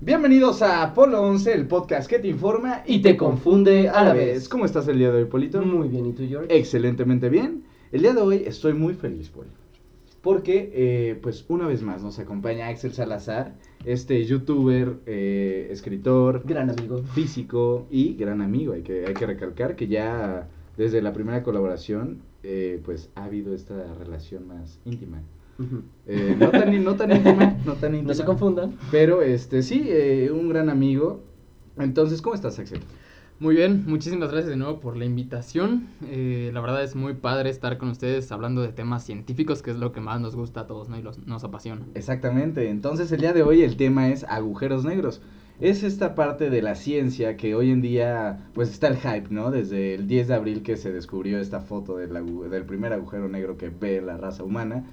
Bienvenidos a Apolo 11, el podcast que te informa Y te confunde a la vez. ¿Cómo estás el día de hoy, Polito? Muy bien, ¿y tú, George? Excelentemente bien. El día de hoy estoy muy feliz, Poli. Porque, eh, pues, una vez más nos acompaña Axel Salazar, este youtuber, eh, escritor, Gran amigo. físico y gran amigo. Hay que, hay que recalcar que ya desde la primera colaboración, eh, pues, ha habido esta relación más íntima. Eh, no, tan, no tan íntima, no tan íntima. No se confundan. Pero, este, sí, eh, un gran amigo. Entonces, ¿cómo estás, Axel? Muy bien, muchísimas gracias de nuevo por la invitación. Eh, la verdad es muy padre estar con ustedes hablando de temas científicos, que es lo que más nos gusta a todos, ¿no? Y los, nos apasiona. Exactamente, entonces el día de hoy el tema es agujeros negros. Es esta parte de la ciencia que hoy en día, pues está el hype, ¿no? Desde el 10 de abril que se descubrió esta foto del, agu- del primer agujero negro que ve la raza humana,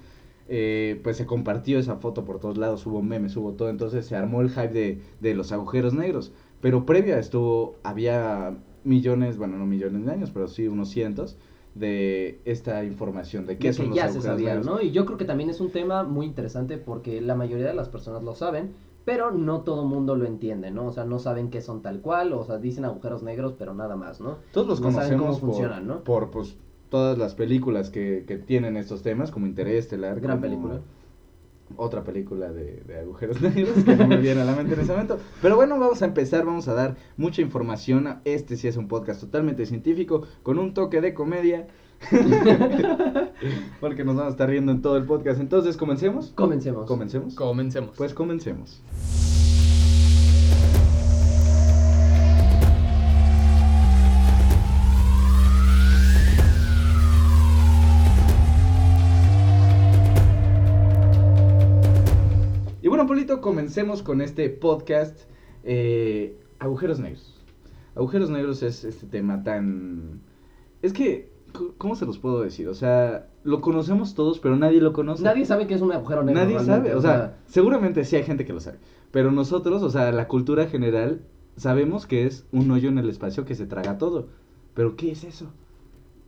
eh, pues se compartió esa foto por todos lados, hubo memes, hubo todo, entonces se armó el hype de, de los agujeros negros. Pero previa estuvo, había millones, bueno, no millones de años, pero sí unos cientos de esta información de qué De son que los ya se agujeros sabía, negros. ¿no? Y yo creo que también es un tema muy interesante porque la mayoría de las personas lo saben, pero no todo mundo lo entiende, ¿no? O sea, no saben qué son tal cual, o sea, dicen agujeros negros, pero nada más, ¿no? Todos los No saben conocemos cómo por, funcionan, ¿no? por pues, todas las películas que, que tienen estos temas, como Interestelar. Gran como película. Otra película de, de agujeros negros que no me viene a la mente en ese momento. Pero bueno, vamos a empezar, vamos a dar mucha información. Este sí es un podcast totalmente científico, con un toque de comedia. Porque nos vamos a estar riendo en todo el podcast. Entonces, ¿comencemos? Comencemos. ¿Comencemos? Comencemos. Pues comencemos. Comencemos con este podcast. eh, agujeros negros. Agujeros negros es este tema tan... Es que, ¿cómo se los puedo decir? O sea, lo conocemos todos, pero nadie lo conoce. Nadie sabe que es un agujero negro. Nadie sabe, o sea, seguramente sí hay gente que lo sabe, pero nosotros, o sea, la cultura general, sabemos que es un hoyo en el espacio que se traga todo. Pero ¿qué es eso?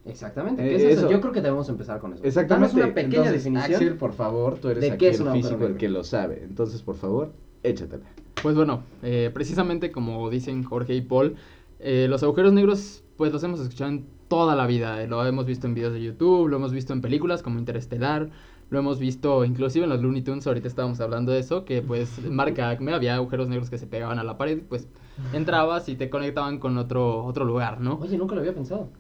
Exactamente. Eh, ¿Qué es eso? eso. Yo creo que debemos empezar con eso. Exactamente. Danos una pequeña Entonces, definición. Axel, por favor, tú eres de aquí qué es el un agujero físico, el que lo sabe. Entonces, por favor, échatela. Pues bueno, eh, precisamente como dicen Jorge y Paul, eh, los agujeros negros pues los hemos escuchado en toda la vida. eh, Lo hemos visto en videos de YouTube, lo hemos visto en películas como Interestelar, lo hemos visto inclusive en los Looney Tunes, ahorita estábamos hablando de eso, que pues en marca Acme había agujeros negros que se pegaban a la pared, pues entrabas y te conectaban con otro, otro lugar, ¿no? Oye, nunca lo había pensado.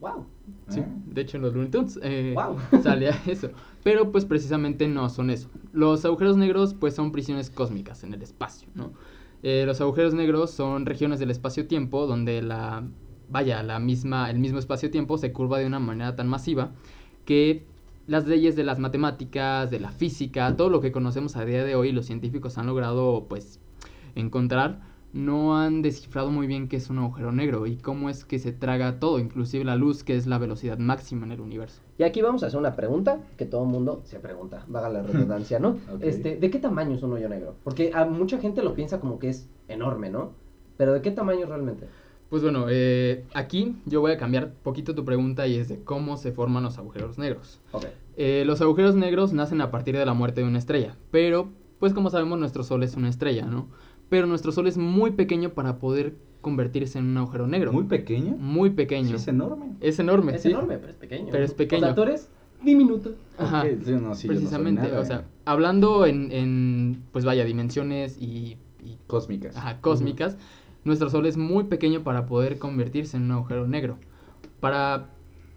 Wow. Sí, Ah. de hecho en los Looney Tunes eh, salía eso. Pero pues precisamente no son eso. Los agujeros negros pues son prisiones cósmicas en el espacio, ¿no? Eh, los agujeros negros son regiones del espacio-tiempo donde la, vaya, la misma, el mismo espacio-tiempo se curva de una manera tan masiva que las leyes de las matemáticas, de la física, todo lo que conocemos a día de hoy, los científicos han logrado pues encontrar, no han descifrado muy bien qué es un agujero negro y cómo es que se traga todo, inclusive la luz, que es la velocidad máxima en el universo. Y aquí vamos a hacer una pregunta que todo el mundo se pregunta, vaga la redundancia, ¿no? Ok. Este, ¿de qué tamaño es un hoyo negro? Porque a mucha gente lo piensa como que es enorme, ¿no? Pero ¿de qué tamaño realmente? Pues bueno, eh, aquí yo voy a cambiar poquito tu pregunta y es de cómo se forman los agujeros negros. Eh, los agujeros negros nacen a partir de la muerte de una estrella, pero pues como sabemos nuestro Sol es una estrella, ¿no? Pero nuestro Sol es muy pequeño para poder convertirse en un agujero negro. Muy pequeño. Muy pequeño. Sí, es enorme. Es enorme, Es sí. enorme, pero es pequeño. Pero es pequeño. O sea, tú eres diminuto. Ajá. Ok, sí, no, sí, yo no soy Precisamente, nada, o sea, eh. hablando en, en, pues vaya, dimensiones y, y Cósmicas. ajá, cósmicas, nuestro Sol es muy pequeño para poder convertirse en un agujero negro. Para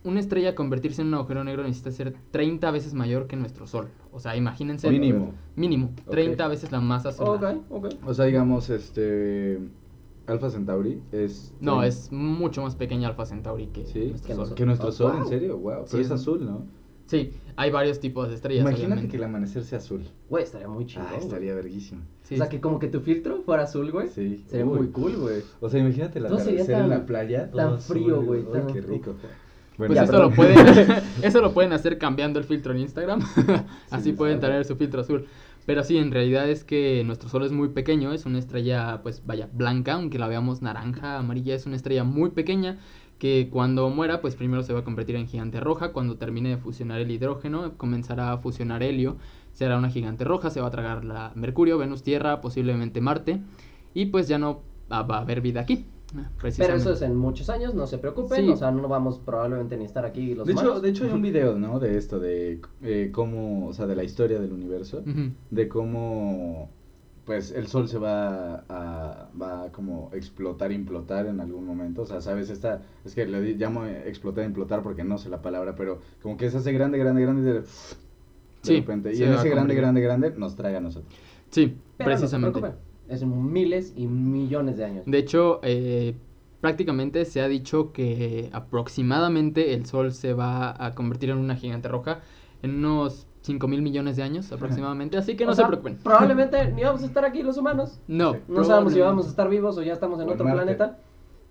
una estrella convertirse en un agujero negro necesita ser 30 veces mayor que nuestro Sol. O sea, imagínense. Mínimo. Mínimo, Ok. 30 veces la masa solar. Ok, ok. O sea, digamos, este. Alpha Centauri es. No, es mucho más pequeña Alpha Centauri que Sí, nuestro que Sol. que nuestro Oh, sol, ¿en wow. serio? Wow. Sí, Pero es es- azul, ¿no? Sí, hay varios tipos de estrellas. Imagínate obviamente. que el amanecer sea azul. Güey, estaría muy chido. Ah, estaría verguísimo. Sí, o sea, que como que tu filtro fuera azul, güey. Sí. Sería Uy. muy cool, güey. O sea, imagínate No sería atardecer en la playa. tan todo frío, güey, tan- qué rico. Pues Ya, eso, lo pueden, eso lo pueden hacer cambiando el filtro en Instagram. Así Sí, pueden tener su filtro azul. Pero sí, en realidad es que nuestro Sol es muy pequeño. Es una estrella, pues vaya, blanca, aunque la veamos naranja, amarilla. Es una estrella muy pequeña que cuando muera, pues primero se va a convertir en gigante roja. Cuando termine de fusionar el hidrógeno, comenzará a fusionar helio. será una gigante roja, se va a tragar la Mercurio, Venus, Tierra, posiblemente Marte, y pues ya no va a haber vida aquí. Pero precisamente. eso es en muchos años, no se preocupen, Sí. o sea, no vamos probablemente ni estar aquí los De hecho, de hecho hay un video, ¿no? De esto, de eh, cómo, o sea, de la historia del universo, de cómo, pues, el sol se va a, va a como explotar, implotar en algún momento, o sea, ¿sabes? Esta, es que le llamo explotar, implotar porque no sé la palabra, pero como que se hace grande, grande, grande, de, de Sí, repente, y en ese grande, grande, grande, nos traga a nosotros. Sí, Pero precisamente. no se preocupen, es miles y millones de años. De hecho, eh, prácticamente se ha dicho que aproximadamente el Sol se va a convertir en una gigante roja en unos 5 mil millones de años aproximadamente, así que no O se sea, preocupen. Probablemente ni vamos a estar aquí los humanos. No, Sí. No sabemos si vamos a estar vivos o ya estamos en O otro Marte. planeta.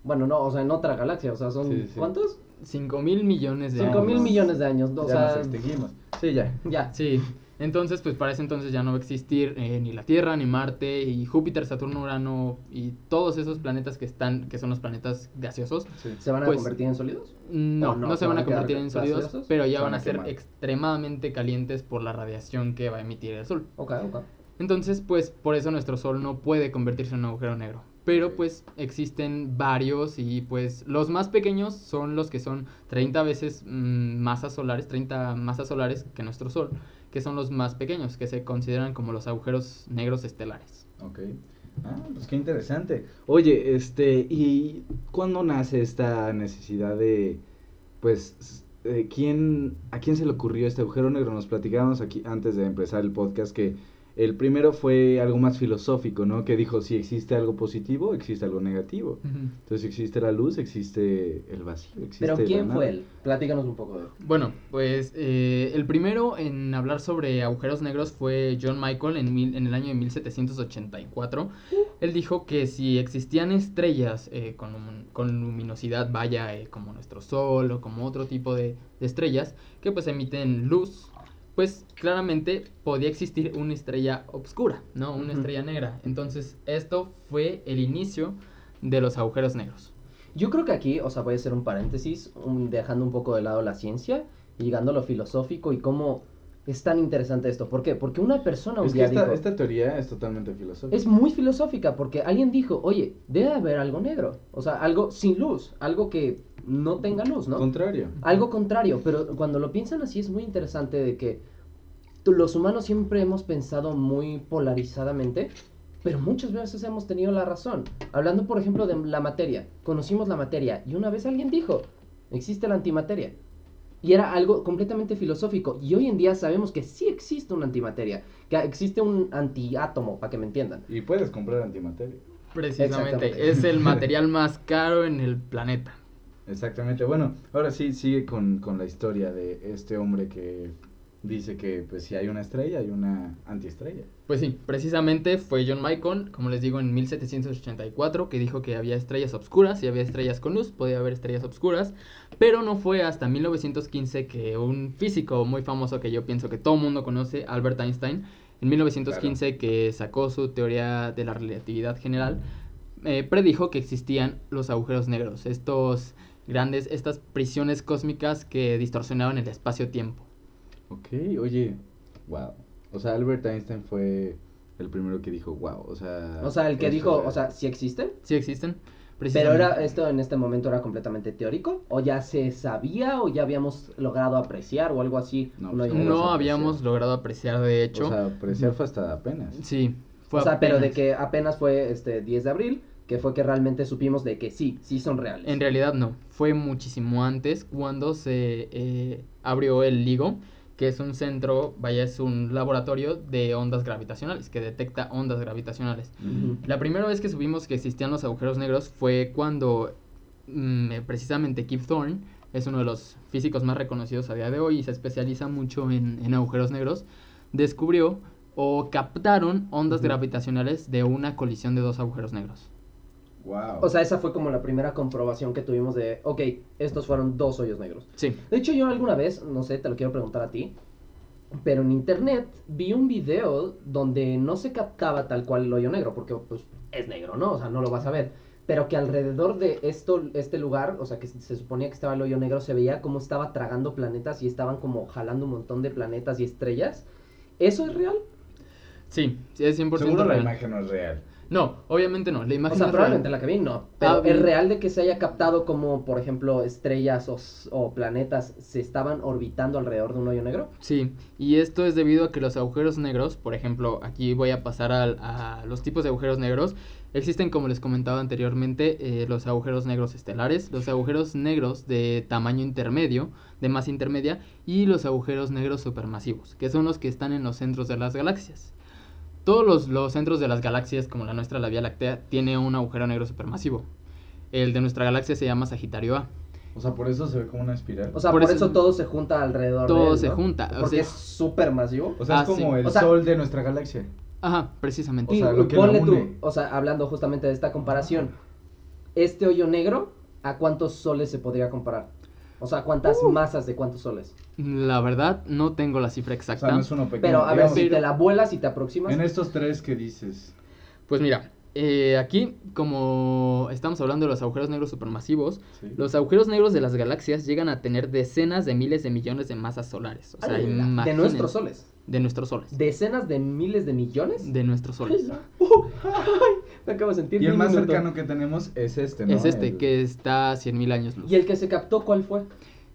Bueno, no, o sea, en otra galaxia, o sea, son Sí, sí. ¿cuántos? 5 mil millones de 5 años. mil millones de años, o ya sea, nos extinguimos. Sí, ya. ya. Sí, entonces pues para ese entonces ya no va a existir eh, ni la Tierra, ni Marte, y Júpiter, Saturno, Urano y todos esos planetas que están, que son los planetas gaseosos. Sí. ¿Se van a Pues- convertir en sólidos? No, ¿O no? no, se van a convertir en sólidos, gaseosos? pero ya Se van a a ser extremadamente calientes por la radiación que va a emitir el Sol. Ok, ok. Entonces, pues por eso nuestro Sol no puede convertirse en un agujero negro. Pero pues existen varios y pues los más pequeños son los que son 30 veces mm, masas solares, 30 masas solares que nuestro Sol, que son los más pequeños, que se consideran como los agujeros negros estelares. Ok. Ah, pues qué interesante. Oye, este, ¿y cuándo nace esta necesidad de, pues, quién, a quién se le ocurrió este agujero negro? Nos platicábamos aquí antes de empezar el podcast que el primero fue algo más filosófico, ¿no? Que dijo, si existe algo positivo, existe algo negativo. Entonces existe la luz, existe el vacío, existe Pero ¿quién fue él? Platícanos un poco de él. Bueno, pues eh, el primero en hablar sobre agujeros negros fue John Michael en, mil- en el año de 1784. Él dijo que si existían estrellas eh, con, con luminosidad, vaya, eh, como nuestro Sol o como otro tipo de, de estrellas, que pues emiten luz, pues claramente podía existir una estrella oscura, ¿no? Una estrella negra. Entonces esto fue el inicio de los agujeros negros. Yo creo que aquí, o sea, voy a hacer un paréntesis, un- dejando un poco de lado la ciencia llegando a lo filosófico y cómo es tan interesante esto. ¿Por qué? Porque una persona un Es que día esta, dijo... esta teoría es totalmente filosófica. Es muy filosófica porque alguien dijo, oye, debe haber algo negro, o sea, algo sin luz, algo que no tenga luz, ¿no? Contrario. Algo contrario, pero cuando lo piensan así es muy interesante de que los humanos siempre hemos pensado muy polarizadamente, pero muchas veces hemos tenido la razón. Hablando, por ejemplo, de la materia, conocimos la materia y una vez alguien dijo, existe la antimateria. Y era algo completamente filosófico. Y hoy en día sabemos que sí existe una antimateria, que existe un antiátomo, para que me entiendan. Y puedes comprar antimateria. Precisamente, es el material más caro en el planeta. Exactamente. Bueno, ahora sí sigue con, con la historia de este hombre que dice que pues si hay una estrella hay una antiestrella. Pues sí, precisamente fue John Michael, como les digo, en 1784, que dijo que había estrellas obscuras y había estrellas con luz, podía haber estrellas obscuras, pero no fue hasta 1915 que un físico muy famoso que yo pienso que todo el mundo conoce, Albert Einstein, en 1915 que sacó su teoría de la relatividad general, eh, predijo que existían los agujeros negros, estos grandes, estas prisiones cósmicas que distorsionaban el espacio-tiempo. Ok, oye, wow. O sea, Albert Einstein fue el primero que dijo wow. O sea, O sea, el que dijo, era- o sea, ¿sí existen? Sí existen. Pero era esto en este momento era completamente teórico o ya se sabía o ya habíamos logrado apreciar o algo así. No, pues, No habíamos logrado apreciar, de hecho. O sea, apreciar fue hasta apenas. sí, fue o sea, pero de que apenas fue este 10 de abril, que fue que realmente supimos de que sí, sí son reales. En realidad no, fue muchísimo antes cuando se eh, abrió el LIGO, que es un centro, vaya, es un laboratorio de ondas gravitacionales, que detecta ondas gravitacionales. La primera vez que supimos que existían los agujeros negros fue cuando mm, eh, precisamente Kip Thorne es uno de los físicos más reconocidos a día de hoy y se especializa mucho en, en agujeros negros, descubrió o captaron ondas gravitacionales de una colisión de dos agujeros negros. Wow. O sea, esa fue como la primera comprobación que tuvimos de, ok, estos fueron dos hoyos negros. Sí, De hecho, yo alguna vez, no sé, te lo quiero preguntar a ti, pero en internet vi un video donde no se captaba tal cual el hoyo negro, porque pues es negro, ¿no? O sea, no lo vas a ver. Pero que alrededor de esto, este lugar, o sea, que se suponía que estaba el hoyo negro, se veía como estaba tragando planetas y estaban como jalando un montón de planetas y estrellas. ¿Eso es real? Sí, sí es 100% Seguro la real. imagen no es real. No, obviamente no. La O imagen sea, no es probablemente real. la que vi no. Pero Ah, ¿es real de que se haya captado como, por ejemplo, estrellas o, o planetas se estaban orbitando alrededor de un hoyo negro? Sí, y esto es debido a que los agujeros negros, por ejemplo, aquí voy a pasar al- a, los tipos de agujeros negros. Existen, como les comentaba anteriormente, eh, los agujeros negros estelares, los agujeros negros de tamaño intermedio, de masa intermedia, y los agujeros negros supermasivos, que son los que están en los centros de las galaxias. Todos los, los centros de las galaxias, como la nuestra, la Vía Láctea, tiene un agujero negro supermasivo. El de nuestra galaxia se llama Sagitario A. O sea, por eso se ve como una espiral. O sea, Por por, eso- eso, todo se junta alrededor de Todo él, se ¿no? junta, o Porque sea- es súper masivo. O sea, Ah, es como sí. el O sea- sol de nuestra galaxia. Ajá, precisamente. O sea, lo que ponle tú, o sea, hablando justamente de esta comparación, este hoyo negro, ¿a cuántos soles se podría comparar? O sea, ¿cuántas Uh. masas de cuántos soles? La verdad, no tengo la cifra O exacta. sea, no es uno pequeño. Pero a ver, digamos, si te la vuelas y te aproximas. En estos tres que dices. Pues mira, eh, aquí, como estamos hablando de los agujeros negros supermasivos, ¿sí? los agujeros negros de las galaxias llegan a tener decenas de miles de millones de masas solares. O sea, ¡Hala! de nuestros soles. De nuestros soles. Decenas de miles de millones. De nuestros soles. Uh, ay, me acabo de sentir Y el más minuto. cercano que tenemos es este, ¿no? Es este, El- que está a 100.000 años luz. ¿Y el que se captó cuál fue?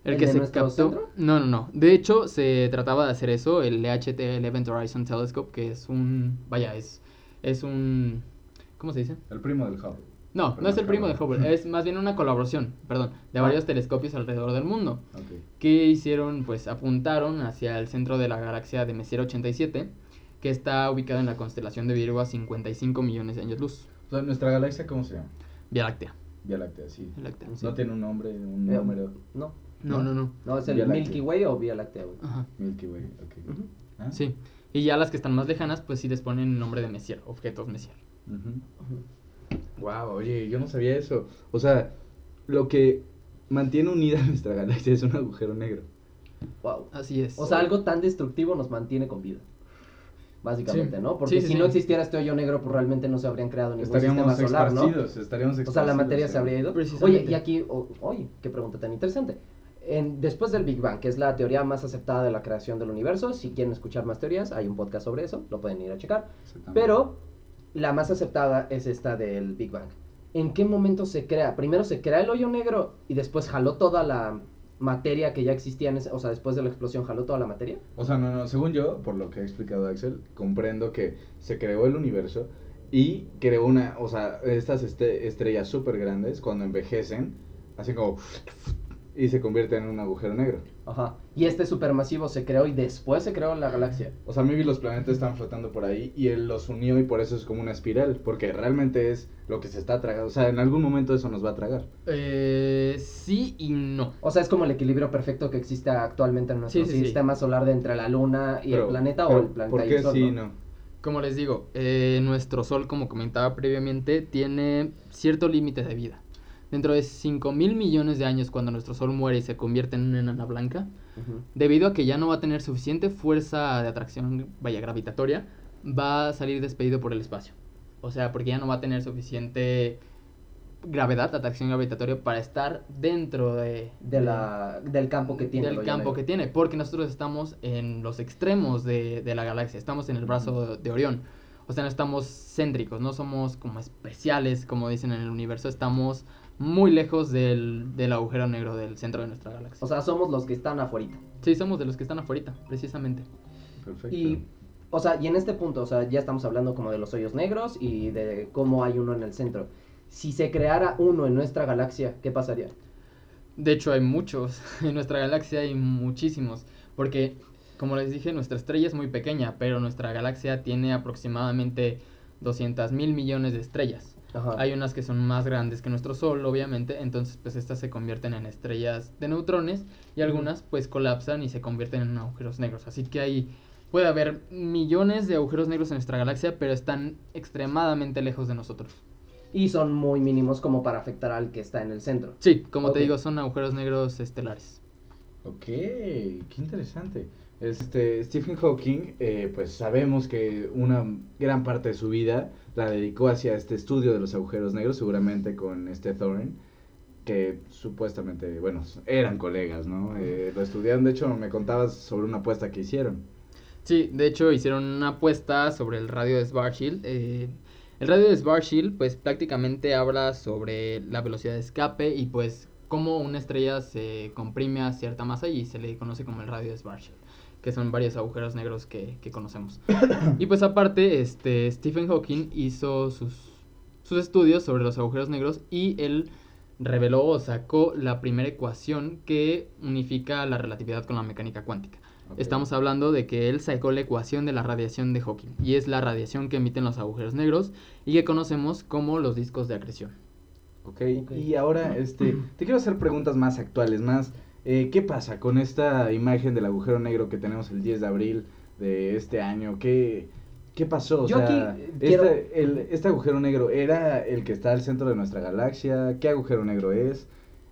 El ¿El que de se captó. centro? No, no, no. De hecho, se trataba de hacer eso, el EHT, el Event Horizon Telescope, que es un. Vaya, es. Es un. ¿Cómo se dice? El primo del Hubble. No, Pero no es el primo de. Hubble, es más bien una colaboración, perdón, de Ah. varios telescopios alrededor del mundo. Ok. que hicieron, pues apuntaron hacia el centro de la galaxia de Messier 87, que está ubicada en la constelación de Virgo a 55 millones de años luz. O sea, nuestra galaxia, ¿cómo se llama? Vía Láctea. Vía Láctea, sí. Vía Láctea, sí. No tiene un nombre, un Eh, número. No, No, no, no. no, es el Vía Láctea. Milky Way o Vía Láctea, güey. Ajá. Milky Way, ok. Ah, Sí. Y ya las que están más lejanas, pues sí les ponen nombre de Messier, objetos Messier. Ujú. Wow, oye, yo no sabía eso. O sea, lo que mantiene unida nuestra galaxia es un agujero negro. Wow. Así es. O sea, algo tan destructivo nos mantiene con vida. Básicamente, Sí. ¿no? Porque Sí, sí, si sí. no existiera este hoyo negro, pues realmente no se habrían creado ningún Estaríamos sistema solar, ¿no? estaríamos O sea, la materia se habría ido. Oye, y aquí, o- oye, qué pregunta tan interesante. En- después del Big Bang, que es la teoría más aceptada de la creación del universo, si quieren escuchar más teorías, hay un podcast sobre eso, lo pueden ir a checar. Exactamente. Pero la más aceptada es esta del Big Bang. ¿En qué momento se crea? Primero se crea el hoyo negro y después jaló toda la materia que ya existía, en ese- o sea, después de la explosión jaló toda la materia. O sea, no, no, según yo, por lo que ha explicado Axel, comprendo que se creó el universo y creó una, o sea, estas este- estrellas súper grandes, cuando envejecen, así como, y se convierten en un agujero negro. Ajá. Y este supermasivo se creó y después se creó la galaxia. O sea, maybe los planetas están flotando por ahí y él los unió y por eso es como una espiral, porque realmente es lo que se está tragando. O sea, en algún momento eso nos va a tragar. Eh, sí y no. O sea, es como el equilibrio perfecto que existe actualmente en nuestro Sí, sí, sí. sistema solar de entre la luna y Pero- el planeta pero, o el planeta ¿Por y qué el sol. sí y ¿no? no? Como les digo, eh, nuestro Sol, como comentaba previamente, tiene cierto límite de vida. Dentro de 5 mil millones de años, cuando nuestro Sol muere y se convierte en una enana blanca, debido a que ya no va a tener suficiente fuerza de atracción, vaya, gravitatoria, va a salir despedido por el espacio. O sea, porque ya no va a tener suficiente gravedad, atracción gravitatoria para estar dentro de, De la, del campo que tiene. el del campo que tiene, porque nosotros estamos en los extremos de, de la galaxia, estamos en el brazo de Orión. O sea, no estamos céntricos, no somos como especiales, como dicen en el universo, estamos muy lejos del, del agujero negro del centro de nuestra galaxia. O sea, somos los que están afuera. sí, somos de los que están afuera, precisamente. Perfecto. Y, o sea, y en este punto, o sea, ya estamos hablando como de los hoyos negros y de cómo hay uno en el centro. Si se creara uno en nuestra galaxia, ¿qué pasaría? De hecho, hay muchos. En nuestra galaxia hay muchísimos. Porque, como les dije, nuestra estrella es muy pequeña, pero nuestra galaxia tiene aproximadamente 200 mil millones de estrellas. Ajá. Hay unas que son más grandes que nuestro Sol, obviamente, entonces pues estas se convierten en estrellas de neutrones y algunas pues colapsan y se convierten en agujeros negros. Así que hay, puede haber millones de agujeros negros en nuestra galaxia, pero están extremadamente lejos de nosotros. Y son muy mínimos como para afectar al que está en el centro. Sí, como te digo, son agujeros negros estelares. Ok, qué interesante. Este, Stephen Hawking, eh, pues sabemos que una gran parte de su vida la dedicó hacia este estudio de los agujeros negros, seguramente con este Thorin, que supuestamente, bueno, eran colegas, ¿no? Eh, lo estudiaron, de hecho me contabas sobre una apuesta que hicieron. Sí, de hecho hicieron una apuesta sobre el radio de Schwarzschild. Eh, el radio de Schwarzschild pues prácticamente habla sobre la velocidad de escape y pues cómo una estrella se comprime a cierta masa y se le conoce como el radio de Schwarzschild, que son varios agujeros negros que, que conocemos. y pues aparte, este, Stephen Hawking hizo sus, sus estudios sobre los agujeros negros y él reveló o sacó la primera ecuación que unifica la relatividad con la mecánica cuántica. Estamos hablando de que él sacó la ecuación de la radiación de Hawking y es la radiación que emiten los agujeros negros y que conocemos como los discos de acreción. Ok, Ok. y ahora este, te quiero hacer preguntas más actuales, más, eh, ¿qué pasa con esta imagen del agujero negro que tenemos el 10 de abril de este año? ¿Qué, qué pasó? O Yo sea, aquí, eh, quiero- este, el- este agujero negro era el que está al centro de nuestra galaxia, ¿qué agujero negro es?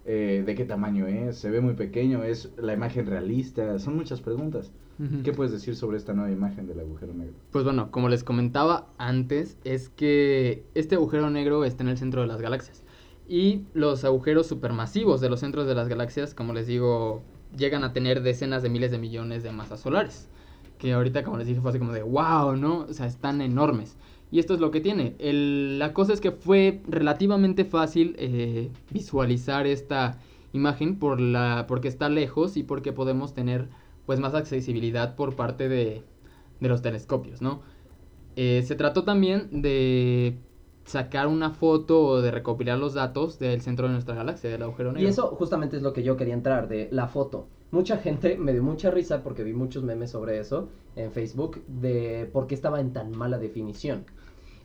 Eh, ¿De qué tamaño es? ¿Se ve muy pequeño? ¿Es la imagen realista? Son muchas preguntas. Ujú. ¿Qué puedes decir sobre esta nueva imagen del agujero negro? Pues bueno, como les comentaba antes, es que este agujero negro está en el centro de las galaxias. Y los agujeros supermasivos de los centros de las galaxias, como les digo, llegan a tener decenas de miles de millones de masas solares. Que ahorita, como les dije, fue así como de wow, ¿no? O sea, están enormes. Y esto es lo que tiene. La cosa es que fue relativamente fácil eh, visualizar esta imagen por la, porque está lejos y porque podemos tener pues más accesibilidad por parte de, de los telescopios, ¿no? Eh, se trató también de sacar una foto o de recopilar los datos del centro de nuestra galaxia, del agujero negro. Y eso justamente es lo que yo quería entrar, de la foto. Mucha gente me dio mucha risa porque vi muchos memes sobre eso en Facebook, de por qué estaba en tan mala definición.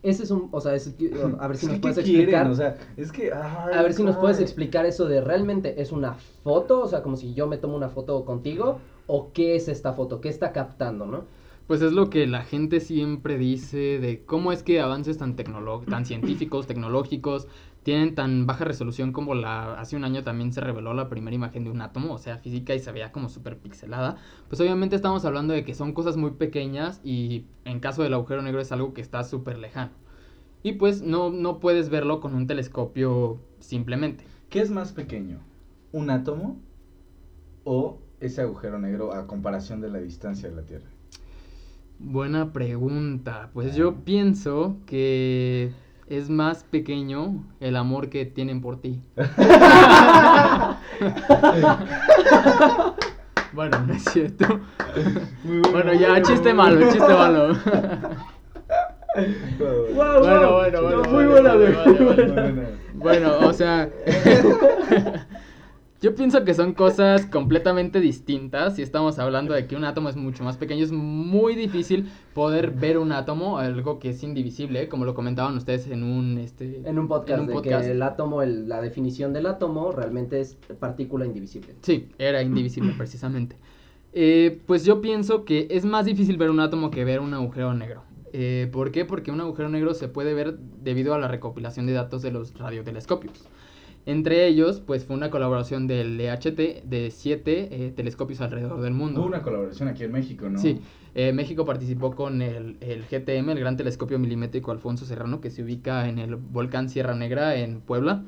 Ese es un, o sea, es- a ver si nos que, ¿qué puedes explicar. O sea, es que... ay, A ver si nos puedes explicar eso de realmente es una foto, o sea, como si yo me tomo una foto contigo, o qué es esta foto, qué está captando, ¿no? Pues es lo que la gente siempre dice de cómo es que avances tan, tan científicos, tecnológicos, tienen tan baja resolución como la hace un año también se reveló la primera imagen de un átomo, o sea, física y se veía como súper pixelada. Pues obviamente estamos hablando de que son cosas muy pequeñas y en caso del agujero negro es algo que está súper lejano. Y pues no, no puedes verlo con un telescopio simplemente. ¿Qué es más pequeño? ¿Un átomo o ese agujero negro a comparación de la distancia de la Tierra? Buena pregunta. Pues yo pienso que es más pequeño el amor que tienen por ti. bueno, no es cierto. bueno, ya, chiste malo, chiste malo. Wow, Bueno, wow. bueno, bueno, Muy buena, vale, güey. vale, vale. Bueno, o sea, yo pienso que son cosas completamente distintas. Si estamos hablando de que un átomo es mucho más pequeño, es muy difícil poder ver un átomo, algo que es indivisible, como lo comentaban ustedes en un este En un podcast, en un de podcast. que el átomo, el- la definición del átomo realmente es partícula indivisible. Sí, era indivisible precisamente. Eh, pues yo pienso que es más difícil ver un átomo que ver un agujero negro. Eh, ¿Por qué? Porque un agujero negro se puede ver debido a la recopilación de datos de los radiotelescopios. Entre ellos, pues fue una colaboración del EHT de siete eh, telescopios alrededor del mundo. Hubo una colaboración aquí en México, ¿no? Sí, eh, México participó con el, el GTM, el Gran Telescopio Milimétrico Alfonso Serrano, que se ubica en el volcán Sierra Negra en Puebla.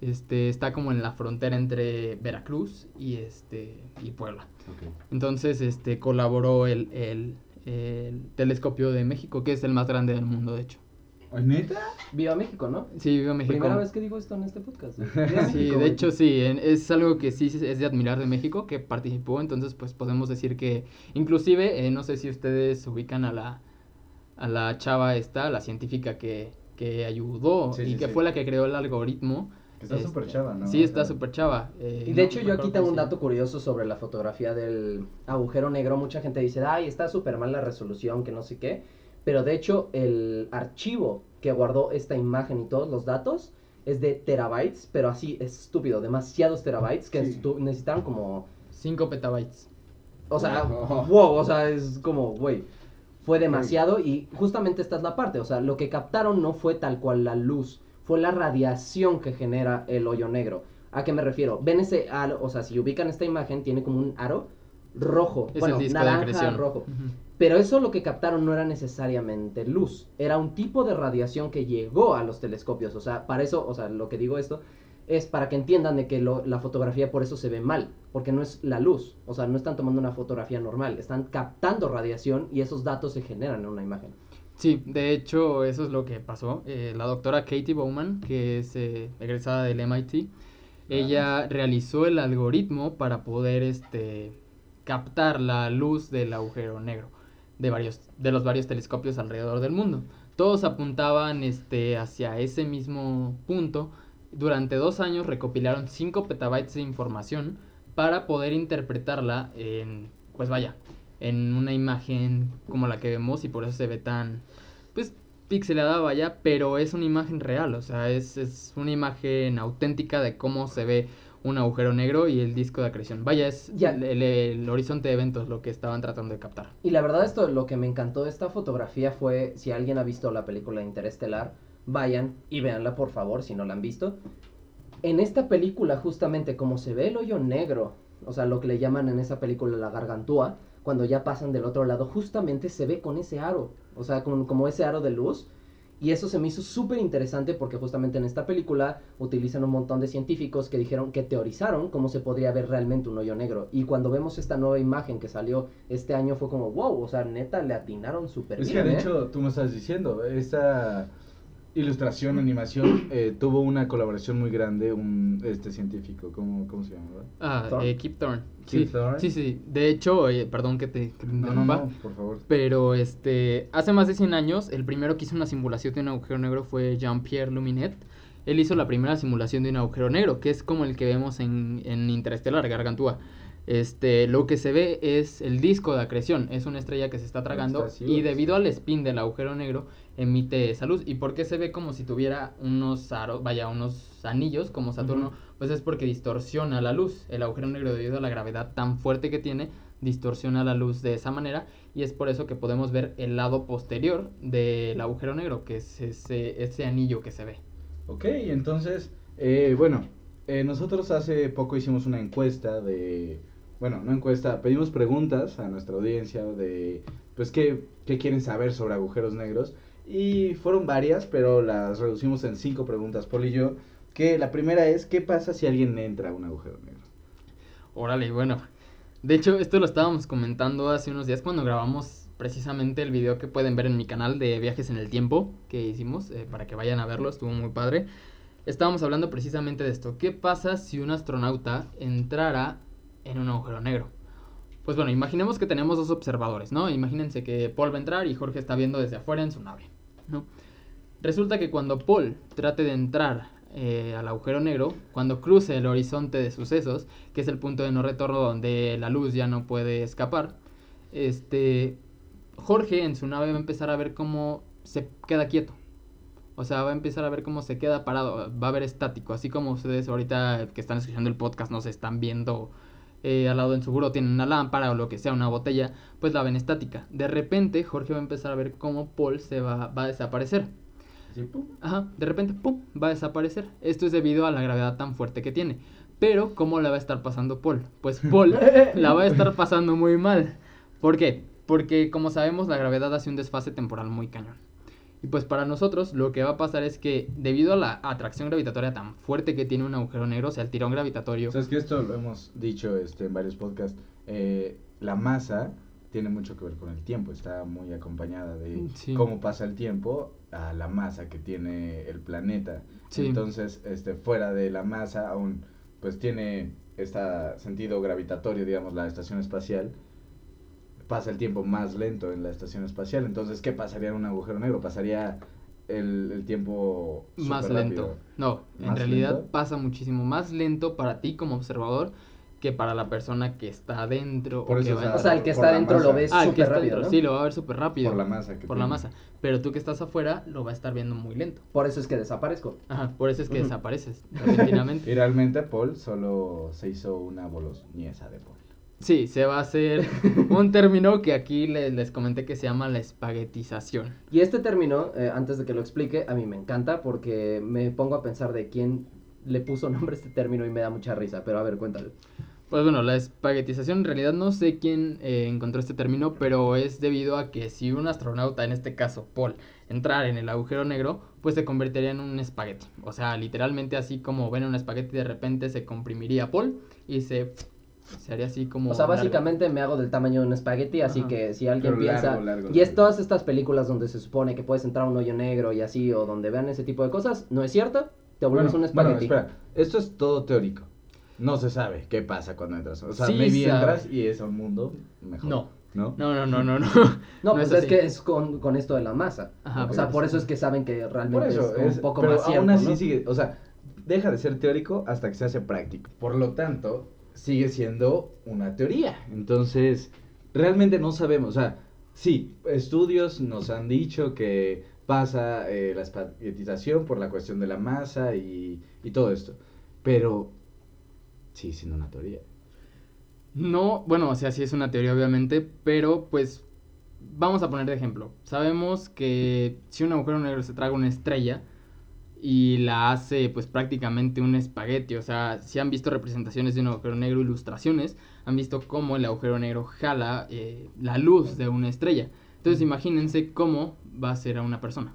Este, está como en la frontera entre Veracruz y, este, y Puebla. Entonces, este, colaboró el, el, el telescopio de México, que es el más grande del mundo, de hecho. ¿Ay, ¿Neta? Viva México, ¿no? Sí, viva México. Primera vez que digo esto en este podcast. Viva Sí, México, de hecho sí, en- es algo que sí es de admirar de México, que participó, entonces pues podemos decir que inclusive, eh, no sé si ustedes ubican a la, a la chava esta, la científica que, que ayudó Sí, y sí, que sí. fue la que creó el algoritmo. Está Este, súper chava, ¿no? Sí, está súper chava. eh, Y de no hecho yo aquí tengo un dato curioso sobre la fotografía del agujero negro. Mucha gente dice, ay, está súper mal la resolución, que no sé qué. Pero de hecho el archivo que guardó esta imagen y todos los datos es de terabytes, pero así es estúpido, demasiados terabytes que Sí. necesitaron como... 5 petabytes. O sea, Wow. wow, o sea, es como, güey, fue demasiado y justamente esta es la parte, o sea, lo que captaron no fue tal cual la luz, fue la radiación que genera el hoyo negro. ¿A qué me refiero? Ven ese aro, o sea, si ubican esta imagen, tiene como un aro rojo, Es bueno, el disco de naranja, rojo. Pero eso lo que captaron no era necesariamente luz, era un tipo de radiación que llegó a los telescopios. O sea, para eso, o sea, lo que digo esto es para que entiendan de que lo- la fotografía por eso se ve mal. porque no es la luz, o sea, no están tomando una fotografía normal, están captando radiación y esos datos se generan en una imagen. Sí, de hecho eso es lo que pasó. Eh, la doctora Katie Bowman, que es eh, egresada del MIT, ella realizó el algoritmo para poder este, captar la luz del agujero negro de, varios, de los varios telescopios alrededor del mundo. Todos apuntaban este, hacia ese mismo punto. Durante dos años recopilaron 5 petabytes de información para poder interpretarla en, pues vaya, en una imagen como la que vemos y por eso se ve tan, pues, pixelada, vaya, pero es una imagen real, o sea, es, es una imagen auténtica de cómo se ve un agujero negro y el disco de acreción. Vaya, es Ya. el, el- el horizonte de eventos lo que estaban tratando de captar. Y la verdad esto, lo que me encantó de esta fotografía fue, si alguien ha visto la película Interestelar, vayan y véanla por favor, si no la han visto. En esta película justamente como se ve el hoyo negro, o sea, lo que le llaman en esa película la gargantúa, cuando ya pasan del otro lado, justamente se ve con ese aro, o sea, con, como ese aro de luz. Y eso se me hizo súper interesante porque justamente en esta película utilizan un montón de científicos que dijeron que teorizaron cómo se podría ver realmente un hoyo negro. Y cuando vemos esta nueva imagen que salió este año fue como, wow, o sea, neta le atinaron súper Es bien. que de ¿eh? hecho, tú me estás diciendo, esta ilustración, animación, eh, tuvo una colaboración muy grande, un este científico, ¿cómo, cómo se llama? Ah, Thorne. eh, Kip Thorne. Kip sí, Thorne. sí, sí. De hecho, eh, perdón que te, que te No, no, no, por favor. Pero este, hace más de 100 años, el primero que hizo una simulación de un agujero negro fue Jean-Pierre Luminet. Él hizo la primera simulación de un agujero negro, que es como el que vemos en, en Interestelar, Gargantúa. Este, lo que se ve es el disco de acreción, es una estrella que se está tragando Está así, y debido al spin del agujero negro emite esa luz. ¿Y por qué se ve como si tuviera unos aros, vaya, unos anillos como Saturno? Pues es porque distorsiona la luz. El agujero negro debido a la gravedad tan fuerte que tiene, distorsiona la luz de esa manera y es por eso que podemos ver el lado posterior del agujero negro, que es ese, ese anillo que se ve. Ok, entonces, eh, bueno, eh, nosotros hace poco hicimos una encuesta de, bueno, no encuesta, pedimos preguntas a nuestra audiencia de, pues, qué, qué quieren saber sobre agujeros negros. Y fueron varias, pero las reducimos en cinco preguntas, Paul y yo. Que la primera es, ¿qué pasa si alguien entra a un agujero negro? Órale, bueno. De hecho, esto lo estábamos comentando hace unos días cuando grabamos precisamente el video que pueden ver en mi canal de viajes en el tiempo que hicimos, eh, para que vayan a verlo, estuvo muy padre. Estábamos hablando precisamente de esto. ¿Qué pasa si un astronauta entrara en un agujero negro? Pues bueno, imaginemos que tenemos dos observadores, ¿no? Imagínense que Paul va a entrar y Jorge está viendo desde afuera en su nave, ¿no? Resulta que cuando Paul trate de entrar eh, al agujero negro, cuando cruce el horizonte de sucesos, que es el punto de no retorno donde la luz ya no puede escapar, este, Jorge en su nave va a empezar a ver cómo se queda quieto. O sea, va a empezar a ver cómo se queda parado, va a ver estático, así como ustedes ahorita que están escuchando el podcast no se están viendo eh, al lado en su buró, tienen una lámpara o lo que sea, una botella, pues la ven estática. De repente Jorge va a empezar a ver cómo Paul se va, va a desaparecer. Pum. Ajá, de repente, ¡pum!, va a desaparecer. Esto es debido a la gravedad tan fuerte que tiene. Pero, ¿cómo la va a estar pasando Paul? Pues Paul la va a estar pasando muy mal. ¿Por qué? Porque, como sabemos, la gravedad hace un desfase temporal muy cañón. Y pues para nosotros lo que va a pasar es que debido a la atracción gravitatoria tan fuerte que tiene un agujero negro, o sea, el tirón gravitatorio, Sabes que esto lo hemos dicho este, en varios podcasts. eh, la masa tiene mucho que ver con el tiempo. Está muy acompañada de Sí. cómo pasa el tiempo a la masa que tiene el planeta. Sí. Entonces, este, fuera de la masa, aún pues tiene este sentido gravitatorio, digamos, la estación espacial. Pasa el tiempo más lento en la estación espacial. Entonces, ¿qué pasaría en un agujero negro? Pasaría el, el tiempo más lento. rápido. No, en ¿Más realidad lento? pasa muchísimo más lento para ti como observador que para la persona que está adentro. Por o eso, que o va sea, O sea, el que está adentro lo ves Ah, súper rápido, dentro, ¿no? sí, lo va a ver súper rápido. Por la masa que Por la masa. Pero tú que estás afuera lo va a estar viendo muy lento. Por eso es que desaparezco. Ajá, por eso es que desapareces repentinamente. Y realmente Paul solo se hizo una boloñesa de Paul. Sí, se va a hacer un término que aquí le- les, comenté que se llama la espaguetización. Y este término, eh, antes de que lo explique, a mí me encanta porque me pongo a pensar de quién le puso nombre a este término y me da mucha risa. Pero a ver, cuéntale. Pues bueno, la espaguetización en realidad no sé quién eh, encontró este término, pero es debido a que si un astronauta, en este caso Paul, entrara en el agujero negro, pues se convertiría en un espagueti. O sea, literalmente así como ven un espagueti de repente se comprimiría Paul y se Se haría así como... O sea, largo. básicamente me hago del tamaño de un espagueti, así Ajá. que si alguien Pero piensa... largo, largo, y es largo. todas estas películas donde se supone que puedes entrar a un hoyo negro y así, o donde vean ese tipo de cosas, no es cierto, te vuelves un bueno, espagueti. espera, esto es todo teórico. No se sabe qué pasa cuando entras. O sea, Sí maybe sabe. entras y es un mundo mejor. No. ¿No? No, no, no, no, no. no, pues es así. que es con, con esto de la masa. Ajá, o sea, por eso es que saben que realmente eso, es un poco pero más cierto, aún así ¿no? sigue, o sea, deja de ser teórico hasta que se hace práctico. Por lo tanto, sigue siendo una teoría. Entonces, realmente no sabemos, o sea, sí, estudios nos han dicho que pasa eh, la espaguetización por la cuestión de la masa y, y todo esto, pero sigue siendo una teoría. No, bueno, o sea, sí es una teoría obviamente, pero pues vamos a poner de ejemplo. Sabemos que si un agujero negro se traga una estrella y la hace pues prácticamente un espagueti, o sea, si han visto representaciones de un agujero negro, ilustraciones, han visto cómo el agujero negro jala eh, la luz de una estrella. Entonces imagínense cómo va a ser a una persona.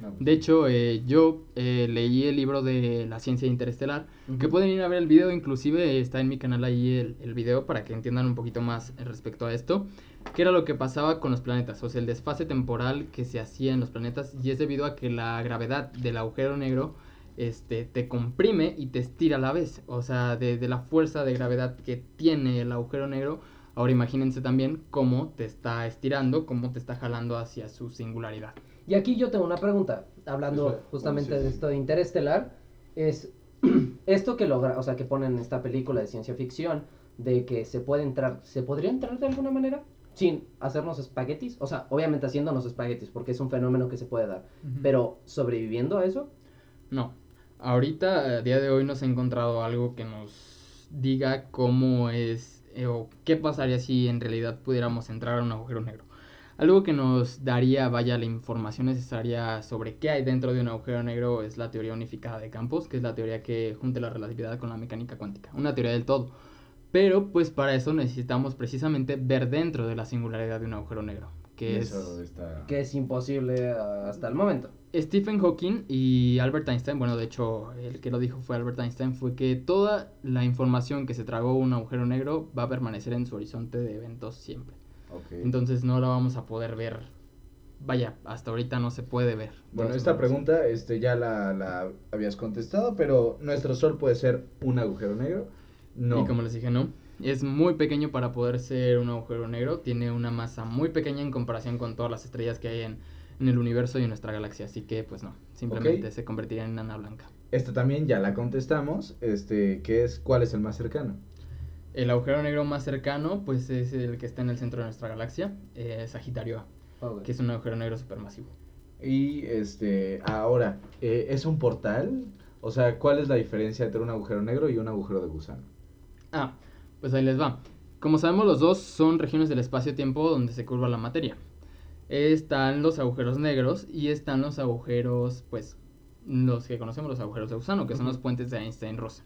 No, pues, De hecho, eh, yo eh, leí el libro de la ciencia interestelar, que pueden ir a ver el video, inclusive está en mi canal ahí el, el video para que entiendan un poquito más respecto a esto, que era lo que pasaba con los planetas, o sea, el desfase temporal que se hacía en los planetas y es debido a que la gravedad del agujero negro este, te comprime y te estira a la vez, o sea, de, de la fuerza de gravedad que tiene el agujero negro, ahora imagínense también cómo te está estirando, cómo te está jalando hacia su singularidad. Y aquí yo tengo una pregunta, hablando Eso, justamente sí, sí. de esto de Interestelar, es esto que logra, o sea, que ponen en esta película de ciencia ficción, de que se puede entrar, ¿se podría entrar de alguna manera? Sin hacernos espaguetis, o sea, obviamente haciéndonos espaguetis, porque es un fenómeno que se puede dar, pero sobreviviendo a eso, No. Ahorita, a día de hoy, no se ha encontrado algo que nos diga cómo es eh, o qué pasaría si en realidad pudiéramos entrar a un agujero negro. Algo que nos daría, vaya, la información necesaria sobre qué hay dentro de un agujero negro es la teoría unificada de campos, que es la teoría que junta la relatividad con la mecánica cuántica, una teoría del todo. Pero pues para eso necesitamos precisamente ver dentro de la singularidad de un agujero negro, que es... está... que es imposible hasta el momento. Stephen Hawking y Albert Einstein, bueno, de hecho, el que lo dijo fue Albert Einstein, fue que toda la información que se tragó un agujero negro va a permanecer en su horizonte de eventos siempre. Entonces no la vamos a poder ver. Vaya, hasta ahorita no se puede ver. Bueno, esta pregunta este, ya la, la habías contestado, pero ¿nuestro Sol puede ser un agujero negro? No. Y como les dije, no. Es muy pequeño para poder ser un agujero negro. Tiene una masa muy pequeña en comparación con todas las estrellas que hay en, en el universo y en nuestra galaxia. Así que, pues no. Simplemente se convertiría en nana blanca. Esta también ya la contestamos, este, que es ¿cuál es el más cercano? El agujero negro más cercano, pues es el que está en el centro de nuestra galaxia, eh, Sagitario A, Ok. que es un agujero negro supermasivo. Y este, ahora, eh, ¿es un portal? O sea, ¿cuál es la diferencia entre un agujero negro y un agujero de gusano? Ah, pues ahí les va. Como sabemos, los dos son regiones del espacio-tiempo donde se curva la materia. Están los agujeros negros y están los agujeros, pues, los que conocemos los agujeros de gusano, que son los puentes de Einstein-Rosen.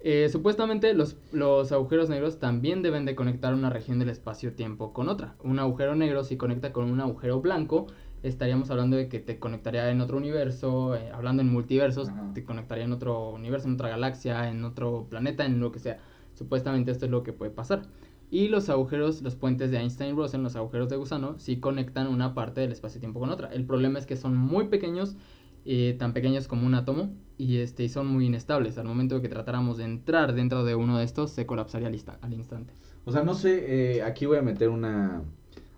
Eh, supuestamente los, los agujeros negros también deben de conectar una región del espacio-tiempo con otra. Un agujero negro si conecta con un agujero blanco, estaríamos hablando de que te conectaría en otro universo, eh, hablando en multiversos, Ajá. te conectaría en otro universo, en otra galaxia, en otro planeta, en lo que sea. Supuestamente esto es lo que puede pasar. Y los agujeros, los puentes de Einstein-Rosen, los agujeros de gusano, sí conectan una parte del espacio-tiempo con otra. El problema es que son muy pequeños, eh, tan pequeños como un átomo, y, este, y son muy inestables. Al momento de que tratáramos de entrar dentro de uno de estos, se colapsaría al, insta- al instante. O sea, no sé, eh, aquí voy a meter una,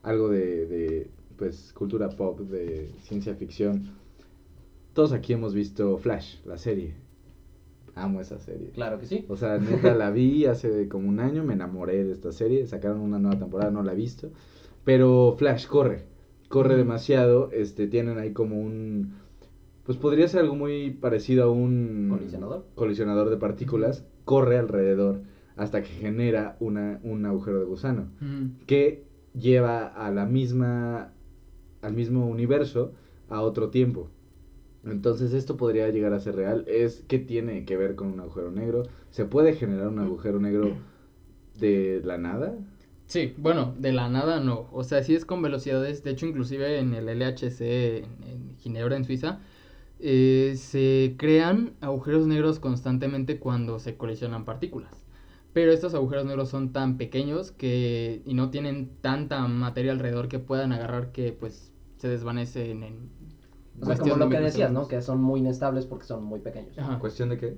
algo de, de, pues, cultura pop, de ciencia ficción. Todos aquí hemos visto Flash, la serie. Amo esa serie. Claro que sí. O sea, neta la vi hace como un año, me enamoré de esta serie, sacaron una nueva temporada, no la he visto. Pero Flash corre, corre demasiado, este, tienen ahí como un, pues podría ser algo muy parecido a un ¿Colisionador? colisionador de partículas, corre alrededor hasta que genera una, un agujero de gusano, que lleva a la misma, al mismo universo a otro tiempo. Entonces esto podría llegar a ser real. Es que tiene que ver con un agujero negro. ¿Se puede generar un agujero negro de la nada? Sí, bueno, de la nada no. O sea, sí es con velocidades. De hecho, inclusive en el LHC en, en Ginebra, en Suiza, eh, se crean agujeros negros constantemente cuando se colisionan partículas. Pero estos agujeros negros son tan pequeños que y no tienen tanta materia alrededor que puedan agarrar que pues se desvanecen en O sea, como lo de que decías, ¿no? microsegundos. Que son muy inestables porque son muy pequeños. Ajá. ¿Cuestión de qué?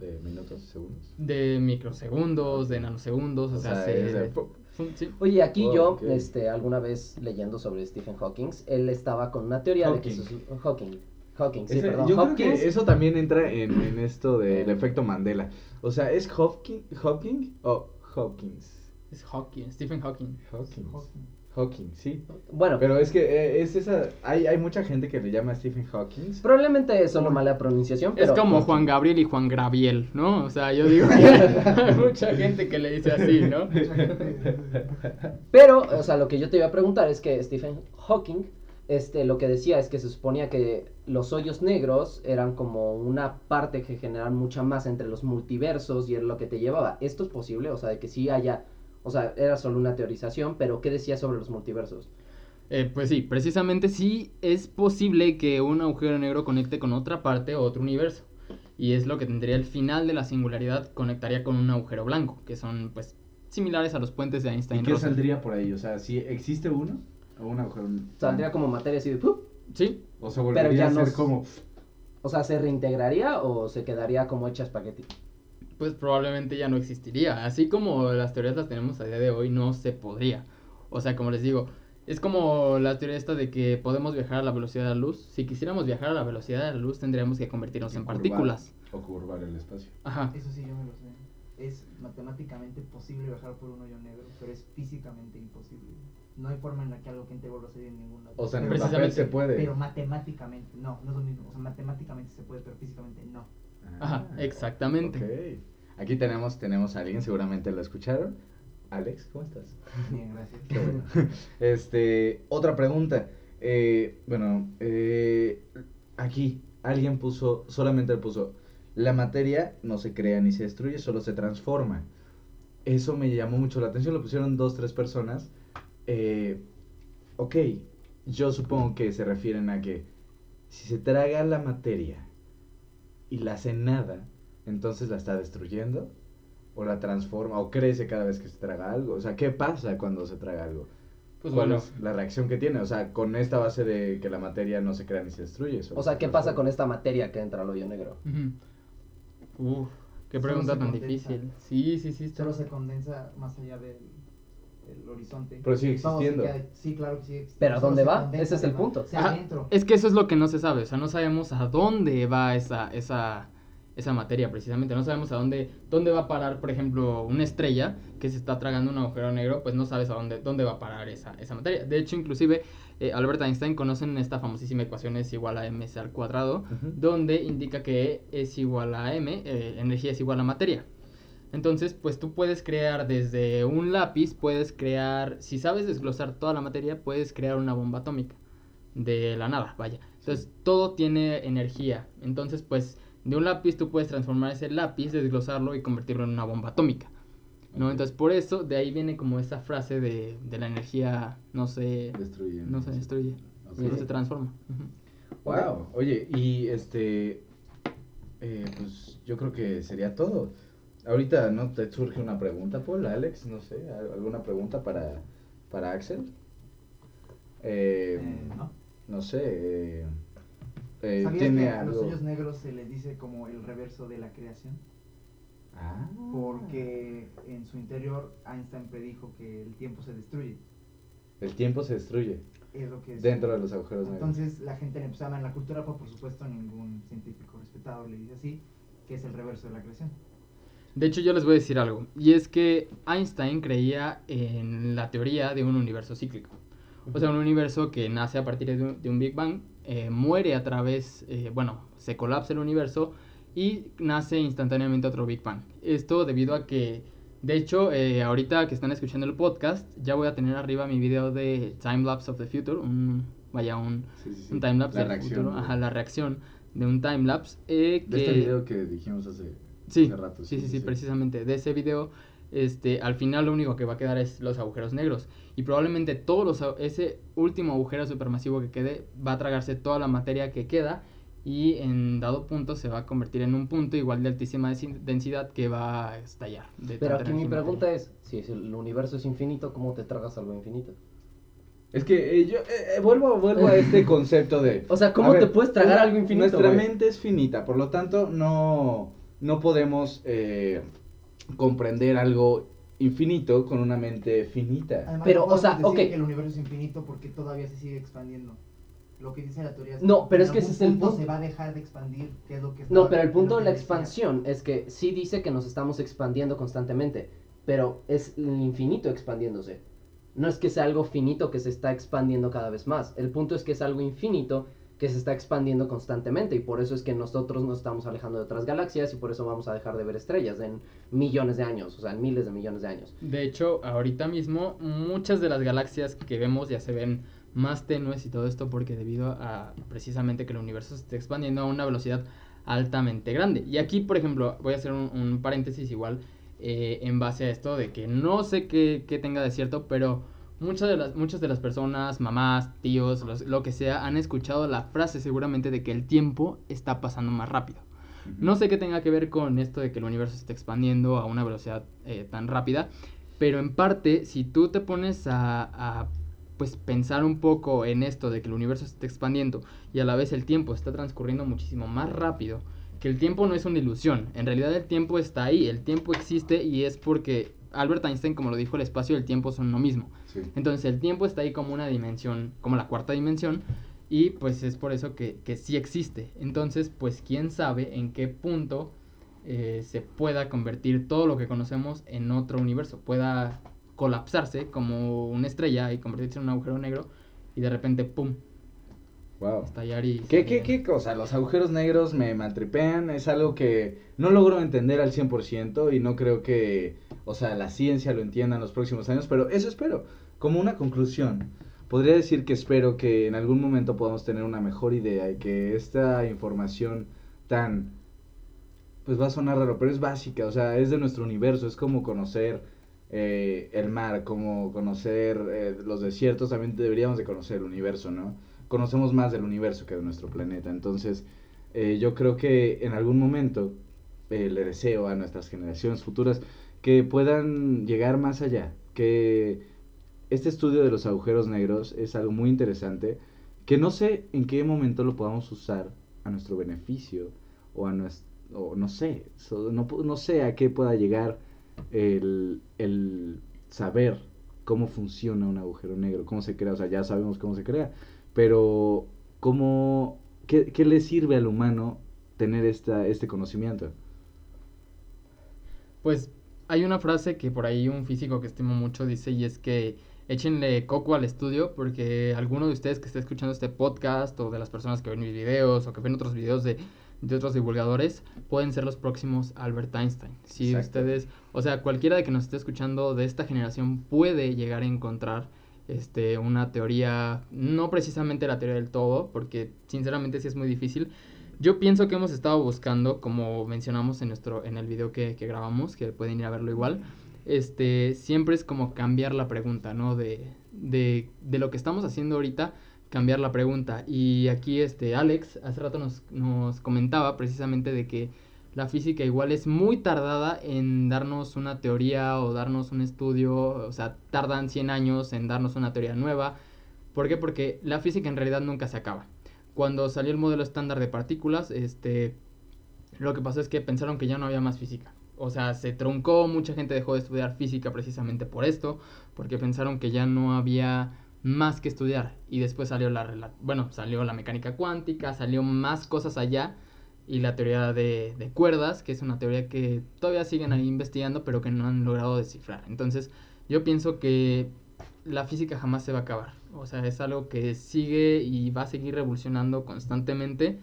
¿De minutos, segundos? de microsegundos, de nanosegundos, o, O sea, sea, se- es de- fun- sí. Oye, aquí Oh, yo, ok. este, alguna vez leyendo sobre Stephen Hawking, él estaba con una teoría de que Hawking. sus... Hawking. Hawking, sí, Ese- perdón. yo creo que eso también entra en, en esto del efecto Mandela. O sea, ¿es Hopkins, Hopkins o Hopkins? Es Hawking, Stephen Hawking. Hawkins. Hawking, sí. Bueno, Pero es que eh, es esa. Hay, hay mucha gente que le llama Stephen Hawking. probablemente es solo mala pronunciación, pero... es como Juan Gabriel y Juan Graviel, ¿no? O sea, yo digo que hay mucha gente que le dice así, ¿no? Pero, o sea, lo que yo te iba a preguntar es que Stephen Hawking, este, lo que decía es que se suponía que los hoyos negros eran como una parte que generan mucha masa entre los multiversos y es lo que te llevaba. ¿Esto es posible? O sea, de que sí haya, o sea, era solo una teorización, pero ¿qué decía sobre los multiversos? Eh, pues sí, precisamente sí es posible que un agujero negro conecte con otra parte o otro universo. Y es lo que tendría el final de la singularidad, conectaría con un agujero blanco, que son pues similares a los puentes de ¿Y Einstein. qué Russell. saldría por ahí? O sea, si existe uno o un agujero. Saldría como materia así de... ¡pup! Sí, O se volvería ya a no ser como. O sea, ¿se reintegraría o se quedaría como hecha espagueti? pues probablemente ya no existiría. Así como las teorías las tenemos a día de hoy, no se podría. O sea, como les digo, es como la teoría esta de que podemos viajar a la velocidad de la luz. Si quisiéramos viajar a la velocidad de la luz, tendríamos que convertirnos en curvar- partículas. O curvar el espacio. Ajá. Eso sí, yo me lo sé. Es matemáticamente posible viajar por un hoyo negro, pero es físicamente imposible. No hay forma en la que algo que vuelva a salir en ningún lado. O sea, pero, Precisamente. se puede. pero matemáticamente, no, no es lo mismo. O sea, matemáticamente se puede, pero físicamente no. Ajá, exactamente. Ah, ok. Aquí tenemos, tenemos a alguien, seguramente lo escucharon. Alex, ¿cómo estás? Bien, gracias. Qué bueno. Este, otra pregunta. Eh, bueno, eh, aquí alguien puso, solamente puso, la materia no se crea ni se destruye, solo se transforma. Eso me llamó mucho la atención, lo pusieron dos, tres personas. Eh, ok, yo supongo que se refieren a que si se traga la materia y la hace nada, entonces la está destruyendo o la transforma o crece cada vez que se traga algo. O sea, ¿qué pasa cuando se traga algo? Pues ¿Cuál bueno, es la reacción que tiene? O sea, con esta base de que la materia no se crea ni se destruye. O sea, se ¿qué pasa con esta materia que entra al hoyo negro? Uf, qué pregunta tan condensa. difícil. Sí, sí, sí. está- Solo se condensa más allá del el horizonte. Pero sigue existiendo. sí, claro que sigue existiendo. ¿Pero a dónde va? condensa Ese es el punto. Ajá, adentro. Es que eso es lo que no se sabe, o sea, no sabemos a dónde va esa, esa, esa materia precisamente, no sabemos a dónde, dónde va a parar, por ejemplo, una estrella que se está tragando un agujero negro, pues no sabes a dónde, dónde va a parar esa, esa materia. De hecho, inclusive, eh, Albert Einstein conocen esta famosísima ecuación es igual a mc al cuadrado, donde indica que es igual a m, eh, energía es igual a materia. Entonces, pues tú puedes crear desde un lápiz, puedes crear, si sabes desglosar toda la materia, puedes crear una bomba atómica de la nada, vaya. Entonces, todo tiene energía. Entonces, pues de un lápiz tú puedes transformar ese lápiz, desglosarlo y convertirlo en una bomba atómica. ¿No? Entonces, por eso, de ahí viene como esa frase de, de la energía no se, Destruye. no se destruye, solo se transforma. Wow. Oye, y este. eh, pues yo creo que sería todo. Ahorita no te surge una pregunta, Paul, Alex, no sé, ¿al- alguna pregunta para, para Axel. Eh, Eh, ¿no? no sé. eh, eh, ¿Sabías tiene que a los hoyos negros se les dice como el reverso de la creación? Ah. Porque en su interior Einstein predijo que el tiempo se destruye. El tiempo se destruye Es lo que es. dentro de los agujeros negros. Entonces la gente le empezaba en la cultura pop, por supuesto, ningún científico respetado le dice así, que es el reverso de la creación. De hecho, yo les voy a decir algo. Y es que Einstein creía en la teoría de un universo cíclico. O sea, un universo que nace a partir de un, de un Big Bang, eh, muere a través, eh, bueno, se colapsa el universo y nace instantáneamente otro Big Bang. Esto debido a que, de hecho, eh, ahorita que están escuchando el podcast, ya voy a tener arriba mi video de Time Lapse of the Future, un, vaya, un, Sí, sí, sí. un time lapse La del reacción, futuro, güey. ajá, la reacción de un time lapse. eh, De este video que dijimos hace, Sí, hace rato. sí, sí, sí, precisamente. De ese video, este, al final lo único que va a quedar es los agujeros negros. Y probablemente todos los, ese último agujero supermasivo que quede va a tragarse toda la materia que queda y en dado punto se va a convertir en un punto igual de altísima densi- densidad que va a estallar. de Pero aquí mi pregunta materia. es, si es el universo es infinito, ¿cómo te tragas algo infinito? Es que eh, yo eh, eh, vuelvo, vuelvo a este concepto de... O sea, ¿cómo ver, te puedes tragar una- algo infinito, Nuestra mente es finita, por lo tanto no, no podemos eh, comprender algo infinito con una mente finita. Además, Pero, o sea, decir ok. que el universo es infinito porque todavía se sigue expandiendo. Lo que dice la teoría es No, que pero es que ese es el punto se va a dejar de expandir, que es lo que No, pero el punto de la decía. expansión es que sí dice que nos estamos expandiendo constantemente, pero es el infinito expandiéndose. No es que sea algo finito que se está expandiendo cada vez más. El punto es que es algo infinito que se está expandiendo constantemente y por eso es que nosotros nos estamos alejando de otras galaxias y por eso vamos a dejar de ver estrellas en millones de años, o sea, en miles de millones de años. De hecho, ahorita mismo muchas de las galaxias que vemos ya se ven más tenues y todo esto porque debido a precisamente que el universo se está expandiendo a una velocidad altamente grande. Y aquí, por ejemplo, voy a hacer un, paréntesis igual eh, en base a esto de que no sé qué tenga de cierto, pero muchas de las, muchas de las personas, mamás, tíos, los- lo que sea, han escuchado la frase seguramente de que el tiempo está pasando más rápido. No sé qué tenga que ver con esto de que el universo se está expandiendo a una velocidad eh, tan rápida, pero en parte, si tú te pones a, a, pues pensar un poco en esto de que el universo se está expandiendo y a la vez el tiempo está transcurriendo muchísimo más rápido, que el tiempo no es una ilusión, en realidad el tiempo está ahí, el tiempo existe y es porque Albert Einstein, como lo dijo, el espacio y el tiempo son lo mismo. Sí. Entonces el tiempo está ahí como una dimensión, como la cuarta dimensión, y pues es por eso que, que sí existe. Entonces, pues quién sabe en qué punto eh, se pueda convertir todo lo que conocemos en otro universo, pueda colapsarse como una estrella y convertirse en un agujero negro y de repente, ¡pum!, Wow. estallar y... ¿Qué, qué, qué cosa? Los agujeros negros me maltripean, es algo que no logro entender al 100% y no creo que, o sea, la ciencia lo entienda en los próximos años, pero eso espero. Como una conclusión, podría decir que espero que en algún momento podamos tener una mejor idea y que esta información tan, pues va a sonar raro, pero es básica, o sea, es de nuestro universo, es como conocer eh, el mar, como conocer eh, los desiertos, también deberíamos de conocer el universo, ¿no? Conocemos más del universo que de nuestro planeta, entonces eh, yo creo que en algún momento eh, le deseo a nuestras generaciones futuras que puedan llegar más allá, que este estudio de los agujeros negros es algo muy interesante, que no sé en qué momento lo podamos usar a nuestro beneficio o a nuestro, o no sé, no, no sé a qué pueda llegar el, el saber cómo funciona un agujero negro, cómo se crea, o sea, ya sabemos cómo se crea, pero cómo, qué, qué le sirve al humano tener esta, este conocimiento. Pues hay una frase que por ahí un físico que estimo mucho dice y es que échenle coco al estudio porque alguno de ustedes que esté escuchando este podcast o de las personas que ven mis videos o que ven otros videos de, de otros divulgadores pueden ser los próximos Albert Einstein. Si Exacto. ustedes, o sea, cualquiera de que nos esté escuchando de esta generación puede llegar a encontrar este una teoría, no precisamente la teoría del todo, porque sinceramente sí es muy difícil, yo pienso que hemos estado buscando, como mencionamos en nuestro, en el video que, que grabamos, que pueden ir a verlo igual, este, siempre es como cambiar la pregunta, ¿no? De, de, de lo que estamos haciendo ahorita, cambiar la pregunta. Y aquí, este, Alex, hace rato nos, nos comentaba precisamente de que la física igual es muy tardada en darnos una teoría o darnos un estudio, o sea, tardan 100 años en darnos una teoría nueva. ¿Por qué? Porque la física en realidad nunca se acaba. Cuando salió el modelo estándar de partículas, este, lo que pasó es que pensaron que ya no había más física. O sea, se truncó, mucha gente dejó de estudiar física precisamente por esto, porque pensaron que ya no había más que estudiar. Y después salió la, bueno, salió la mecánica cuántica, salió más cosas allá, y la teoría de, de cuerdas, que es una teoría que todavía siguen ahí investigando, pero que no han logrado descifrar. Entonces, yo pienso que la física jamás se va a acabar. O sea, es algo que sigue y va a seguir revolucionando constantemente,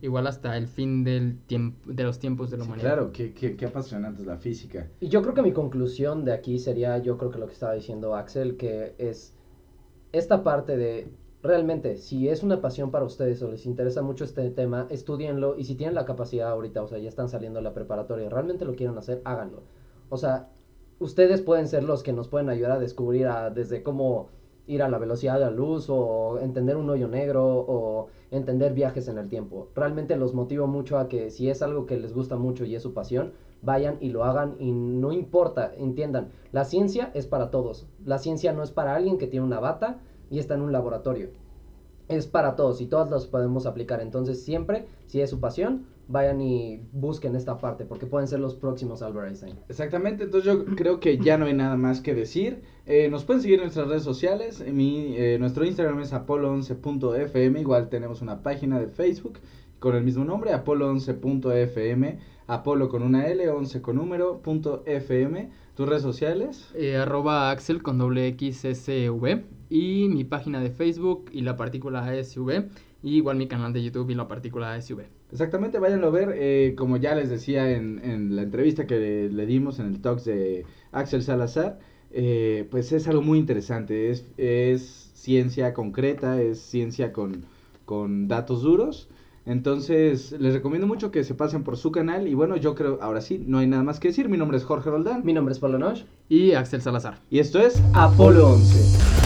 igual hasta el fin del tiempo, de los tiempos de la Sí, humanidad. claro, qué, qué, qué apasionante es la física. Y yo creo que mi conclusión de aquí sería, yo creo que lo que estaba diciendo Axel, que es esta parte de, realmente, si es una pasión para ustedes o les interesa mucho este tema, estudienlo y si tienen la capacidad ahorita, o sea, ya están saliendo de la preparatoria realmente lo quieren hacer, háganlo. O sea, ustedes pueden ser los que nos pueden ayudar a descubrir a- desde cómo ir a la velocidad de la luz o entender un hoyo negro o entender viajes en el tiempo. Realmente los motivo mucho a que si es algo que les gusta mucho y es su pasión, vayan y lo hagan y no importa, entiendan, la ciencia es para todos. La ciencia no es para alguien que tiene una bata y está en un laboratorio. Es para todos y todos los podemos aplicar. Entonces siempre, si es su pasión, vayan y busquen esta parte, porque pueden ser los próximos Albert Einstein. Exactamente, entonces yo creo que ya no hay nada más que decir. Eh, nos pueden seguir en nuestras redes sociales. Mi, eh, nuestro Instagram es apolo11.fm. Igual tenemos una página de Facebook con el mismo nombre, apolo11.fm. Apolo con una L, 11 con número, punto FM. ¿Tus redes sociales? Eh, arroba Axel con doble XSV. Y mi página de Facebook y la partícula SV. Y igual mi canal de YouTube y la partícula SV. Exactamente, váyanlo a ver. Eh, como ya les decía en, en la entrevista que le, dimos en el Talks de Axel Salazar, eh, pues es algo muy interesante. Es, es ciencia concreta, es ciencia con, con datos duros. Entonces, les recomiendo mucho que se pasen por su canal. Y bueno, yo creo, ahora sí, no hay nada más que decir. Mi nombre es Jorge Roldán. Mi nombre es Polo Noche. Y Axel Salazar. Y esto es Apolo 11.